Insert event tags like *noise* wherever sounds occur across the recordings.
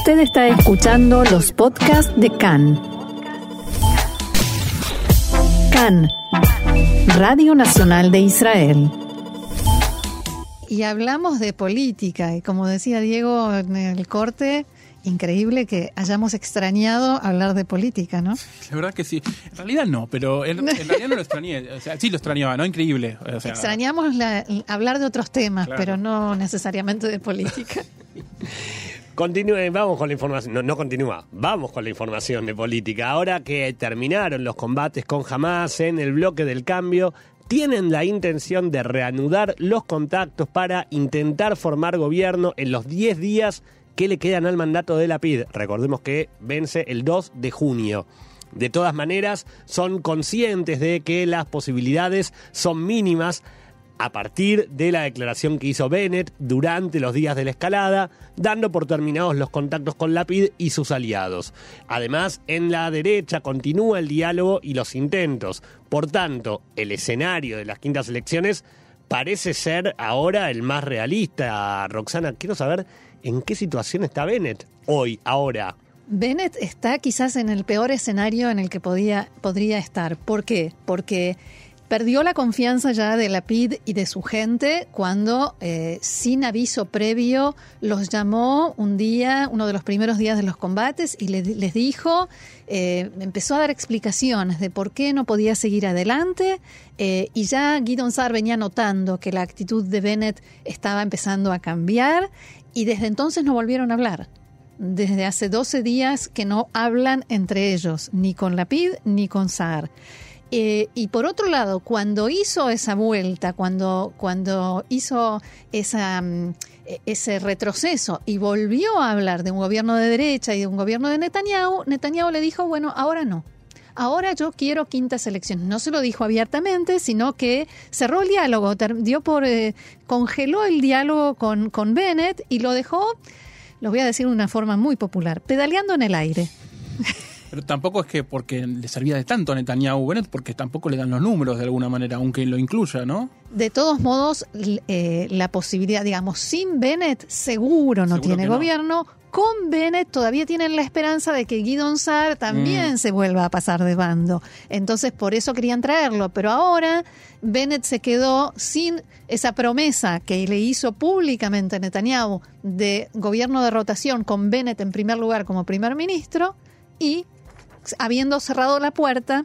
Usted está escuchando los podcasts de CAN. CAN, Radio Nacional de Israel. Y hablamos de política, y como decía Diego en el corte, increíble que hayamos extrañado hablar de política, ¿no? La verdad que sí. En realidad no, pero en, en realidad no lo extrañé. O sea, sí lo extrañaba, ¿no? Increíble. O sea, Extrañamos la- hablar de otros temas, Claro. pero no necesariamente de política. *laughs* Continúe, vamos con la información. No, no continúa. Vamos con la información de política. Ahora que terminaron los combates con Hamas en el bloque del cambio, tienen la intención de reanudar los contactos para intentar formar gobierno en los 10 días que le quedan al mandato de la PID. Recordemos que vence el 2 de junio. De todas maneras, son conscientes de que las posibilidades son mínimas a partir de la declaración que hizo Bennett durante los días de la escalada, dando por terminados los contactos con la PID y sus aliados. Además, en la derecha continúa el diálogo y los intentos. Por tanto, el escenario de las quintas elecciones parece ser ahora el más realista. Roxana, quiero saber en qué situación está Bennett hoy, ahora. Bennett está quizás en el peor escenario en el que podía, podría estar. ¿Por qué? Porque perdió la confianza ya de la PID y de su gente cuando, eh, sin aviso previo, los llamó un día, uno de los primeros días de los combates, y le- les dijo, eh, empezó a dar explicaciones de por qué no podía seguir adelante, eh, y ya Guidon Sar venía notando que la actitud de Bennett estaba empezando a cambiar, y desde entonces no volvieron a hablar desde hace 12 días que no hablan entre ellos, ni con la PID ni con SAR. Eh, y por otro lado, cuando hizo esa vuelta, cuando, cuando hizo esa, mm, e- ese retroceso y volvió a hablar de un gobierno de derecha y de un gobierno de Netanyahu, Netanyahu le dijo, bueno, ahora no. Ahora yo quiero quintas elecciones. No se lo dijo abiertamente, sino que cerró el diálogo, dio por, eh, congeló el diálogo con, con Bennett y lo dejó, lo voy a decir de una forma muy popular, pedaleando en el aire. *laughs* Pero tampoco es que porque le servía de tanto a Netanyahu Bennett, porque tampoco le dan los números de alguna manera, aunque lo incluya, ¿no? De todos modos, eh, la posibilidad, digamos, sin Bennett seguro no Seguro tiene no. gobierno. Con Bennett todavía tienen la esperanza de que Guidon Sar también Mm. se vuelva a pasar de bando. Entonces, por eso querían traerlo. Pero ahora Bennett se quedó sin esa promesa que le hizo públicamente Netanyahu de gobierno de rotación con Bennett en primer lugar como primer ministro y habiendo cerrado la puerta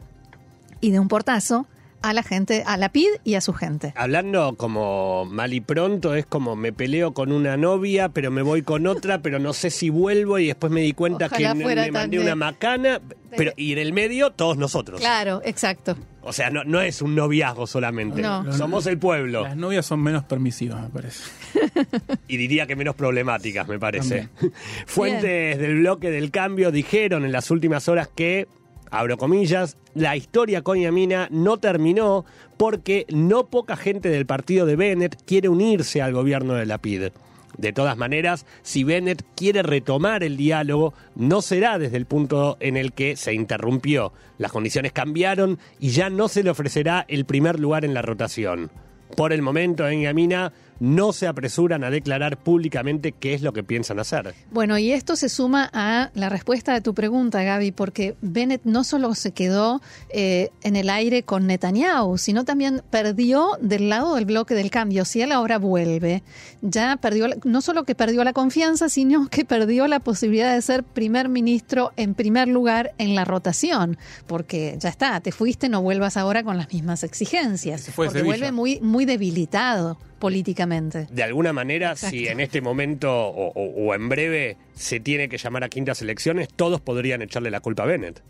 y de un portazo a la gente, a la PID y a su gente. Hablando como mal y pronto, es como me peleo con una novia, pero me voy con otra, *laughs* pero no sé si vuelvo y después me di cuenta Ojalá que me mandé una macana, pero y en el medio todos nosotros. Claro, exacto. O sea, no, no es un noviazgo solamente. No. Somos el pueblo. Las novias son menos permisivas, me parece. *laughs* Y diría que menos problemáticas, me parece. *laughs* Fuentes del bloque del cambio dijeron en las últimas horas que, abro comillas, la historia con Yamina no terminó porque no poca gente del partido de Bennett quiere unirse al gobierno de la PID. De todas maneras, si Bennett quiere retomar el diálogo, no será desde el punto en el que se interrumpió. Las condiciones cambiaron y ya no se le ofrecerá el primer lugar en la rotación. Por el momento, en Yamina no se apresuran a declarar públicamente qué es lo que piensan hacer. Bueno, y esto se suma a la respuesta de tu pregunta, Gaby, porque Bennett no solo se quedó eh, en el aire con Netanyahu, sino también perdió del lado del bloque del cambio. Si él ahora vuelve, ya perdió, la- no solo que perdió la confianza, sino que perdió la posibilidad de ser primer ministro en primer lugar en la rotación, porque ya está, te fuiste, no vuelvas ahora con las mismas exigencias, Se fue de porque Sevilla. vuelve muy, muy debilitado políticamente. De alguna manera, Exacto. si en este momento o, o- o en breve se tiene que llamar a quintas elecciones, todos podrían echarle la culpa a Bennett.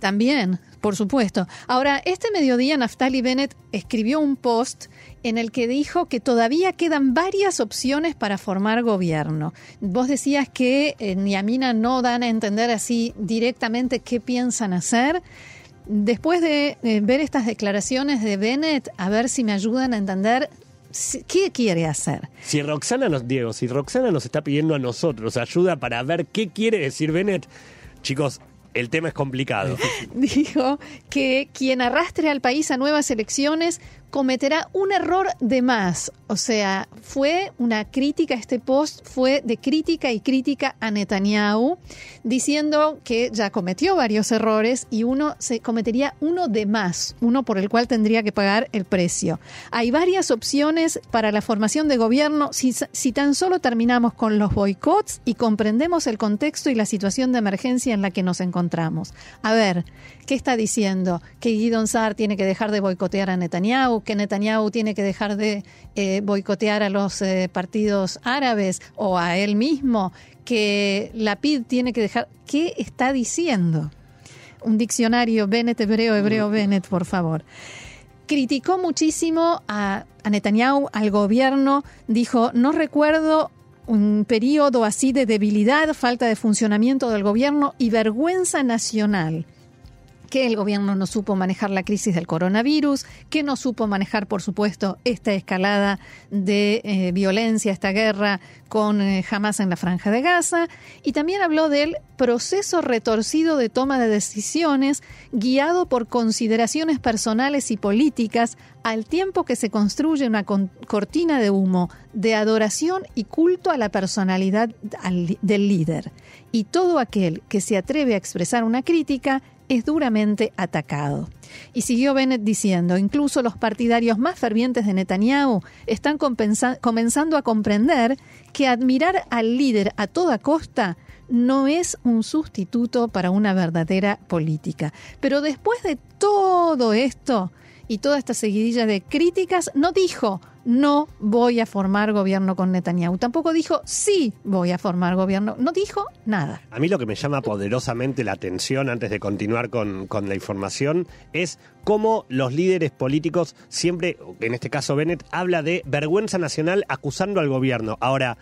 También, por supuesto. Ahora, este mediodía Naftali Bennett escribió un post en el que dijo que todavía quedan varias opciones para formar gobierno. Vos decías que en Yamina no dan a entender así directamente qué piensan hacer. Después de eh, ver estas declaraciones de Bennett, a ver si me ayudan a entender qué quiere hacer. Si Roxana nos, Diego, si Roxana nos está pidiendo a nosotros ayuda para ver qué quiere decir Bennett, chicos, El tema es complicado. *laughs* dijo que quien arrastre al país a nuevas elecciones cometerá un error de más. O sea, fue una crítica, este post fue de crítica y crítica a Netanyahu, diciendo que ya cometió varios errores y uno se cometería uno de más, uno por el cual tendría que pagar el precio. Hay varias opciones para la formación de gobierno si, si tan solo terminamos con los boicots y comprendemos el contexto y la situación de emergencia en la que nos encontramos. A ver, ¿qué está diciendo? Que Guidon Saar tiene que dejar de boicotear a Netanyahu, que Netanyahu tiene que dejar de eh, boicotear a los eh, partidos árabes o a él mismo, que la PID tiene que dejar... ¿Qué está diciendo? Un diccionario Bennett, hebreo, hebreo, Bennett, por favor criticó muchísimo a, Netanyahu, al gobierno, dijo, no recuerdo un periodo así de debilidad, falta de funcionamiento del gobierno y vergüenza nacional que el gobierno no supo manejar la crisis del coronavirus, que no supo manejar, por supuesto, esta escalada de eh, violencia, esta guerra con eh, Hamas en la franja de Gaza, y también habló del proceso retorcido de toma de decisiones guiado por consideraciones personales y políticas al tiempo que se construye una cortina de humo de adoración y culto a la personalidad del líder. Y todo aquel que se atreve a expresar una crítica es duramente atacado. Y siguió Bennett diciendo, incluso los partidarios más fervientes de Netanyahu están comenzando a comprender que admirar al líder a toda costa no es un sustituto para una verdadera política. Pero después de todo esto y toda esta seguidilla de críticas, no dijo, no voy a formar gobierno con Netanyahu. Tampoco dijo, sí voy a formar gobierno. No dijo nada. A mí lo que me llama poderosamente la atención antes de continuar con, con la información es cómo los líderes políticos siempre, en este caso Bennett, habla de vergüenza nacional acusando al gobierno. Ahora,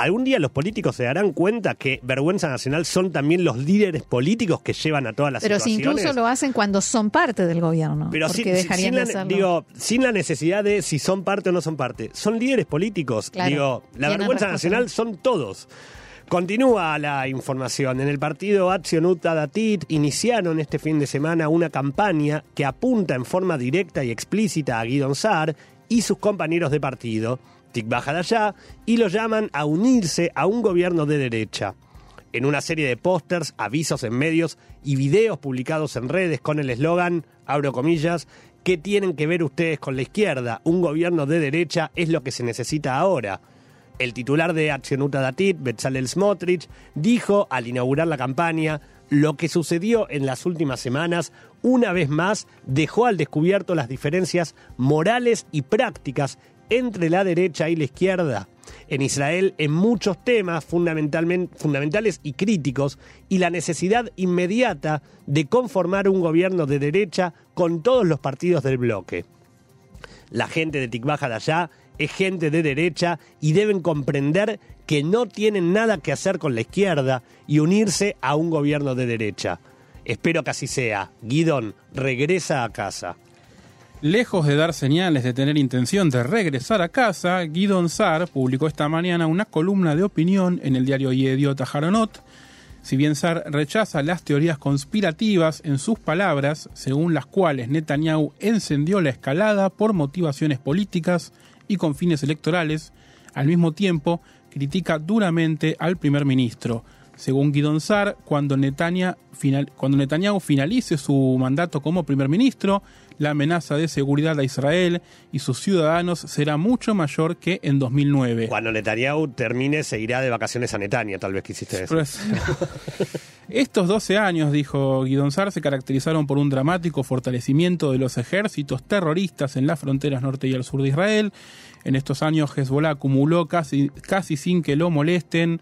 algún día los políticos se darán cuenta que vergüenza nacional son también los líderes políticos que llevan a todas las Pero situaciones. Pero si incluso lo hacen cuando son parte del gobierno. Pero sin, la, digo, sin la necesidad de si son parte o no son parte. Son líderes políticos. digo, la vergüenza nacional son todos. Continúa la información. En el partido Accionuta Datit iniciaron este fin de semana una campaña que apunta en forma directa y explícita a Guidon Saar y sus compañeros de partido baja de allá y lo llaman a unirse a un gobierno de derecha. En una serie de pósters, avisos en medios y videos publicados en redes con el eslogan, abro comillas, ¿qué tienen que ver ustedes con la izquierda? Un gobierno de derecha es lo que se necesita ahora. El titular de Accionuta Datit, Betzalel Smotrich, dijo al inaugurar la campaña, lo que sucedió en las últimas semanas, una vez más, dejó al descubierto las diferencias morales y prácticas entre la derecha y la izquierda en Israel en muchos temas fundamentales y críticos y la necesidad inmediata de conformar un gobierno de derecha con todos los partidos del bloque. La gente de Tikbaja de allá es gente de derecha y deben comprender que no tienen nada que hacer con la izquierda y unirse a un gobierno de derecha. Espero que así sea. Guidón, regresa a casa. Lejos de dar señales de tener intención de regresar a casa, Guidon Sar publicó esta mañana una columna de opinión en el diario Yediot Haronot. Si bien Sar rechaza las teorías conspirativas en sus palabras, según las cuales Netanyahu encendió la escalada por motivaciones políticas y con fines electorales, al mismo tiempo critica duramente al primer ministro. Según Guidon Sar, cuando Netanyahu finalice su mandato como primer ministro, la amenaza de seguridad a Israel y sus ciudadanos será mucho mayor que en 2009. Cuando Netanyahu termine, se irá de vacaciones a Netanya, tal vez quisiste decir. *laughs* Estos 12 años, dijo Guidon Sar, se caracterizaron por un dramático fortalecimiento de los ejércitos terroristas en las fronteras norte y al sur de Israel. En estos años, Hezbollah acumuló casi, casi sin que lo molesten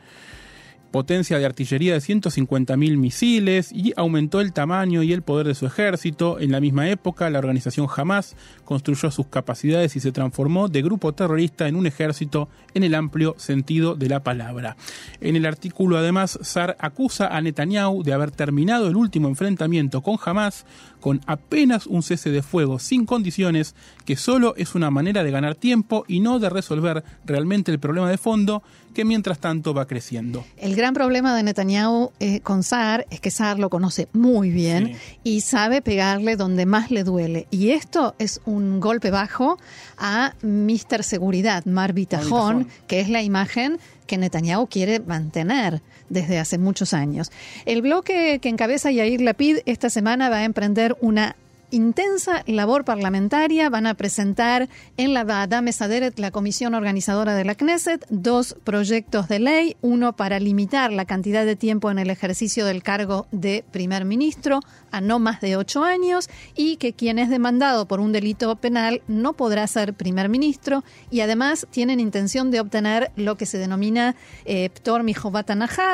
potencia de artillería de 150.000 misiles y aumentó el tamaño y el poder de su ejército. En la misma época, la organización Hamas construyó sus capacidades y se transformó de grupo terrorista en un ejército en el amplio sentido de la palabra. En el artículo, además, Sar acusa a Netanyahu de haber terminado el último enfrentamiento con Hamas con apenas un cese de fuego sin condiciones, que solo es una manera de ganar tiempo y no de resolver realmente el problema de fondo que mientras tanto va creciendo. El gran problema de Netanyahu eh, con Saar es que Saar lo conoce muy bien Sí. y sabe pegarle donde más le duele. Y esto es un golpe bajo a Mr. Seguridad, Mar Bitajón. que es la imagen que Netanyahu quiere mantener desde hace muchos años. El bloque que encabeza Yair Lapid esta semana va a emprender una intensa labor parlamentaria. Van a presentar en la Vada Mesaderet, la comisión organizadora de la Knesset, dos proyectos de ley, uno para limitar la cantidad de tiempo en el ejercicio del cargo de primer ministro a no más de ocho años y que quien es demandado por un delito penal no podrá ser primer ministro y además tienen intención de obtener lo que se denomina eh, Ptor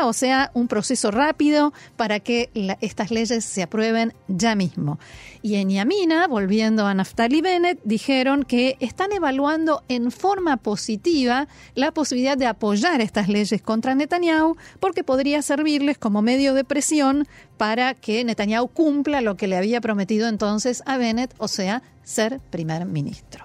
o sea, un proceso rápido para que estas leyes se aprueben ya mismo. Y en Yamina, volviendo a Naftali Bennett, dijeron que están evaluando en forma positiva la posibilidad de apoyar estas leyes contra Netanyahu porque podría servirles como medio de presión para que Netanyahu cumpla lo que le había prometido entonces a Bennett, o sea, ser primer ministro.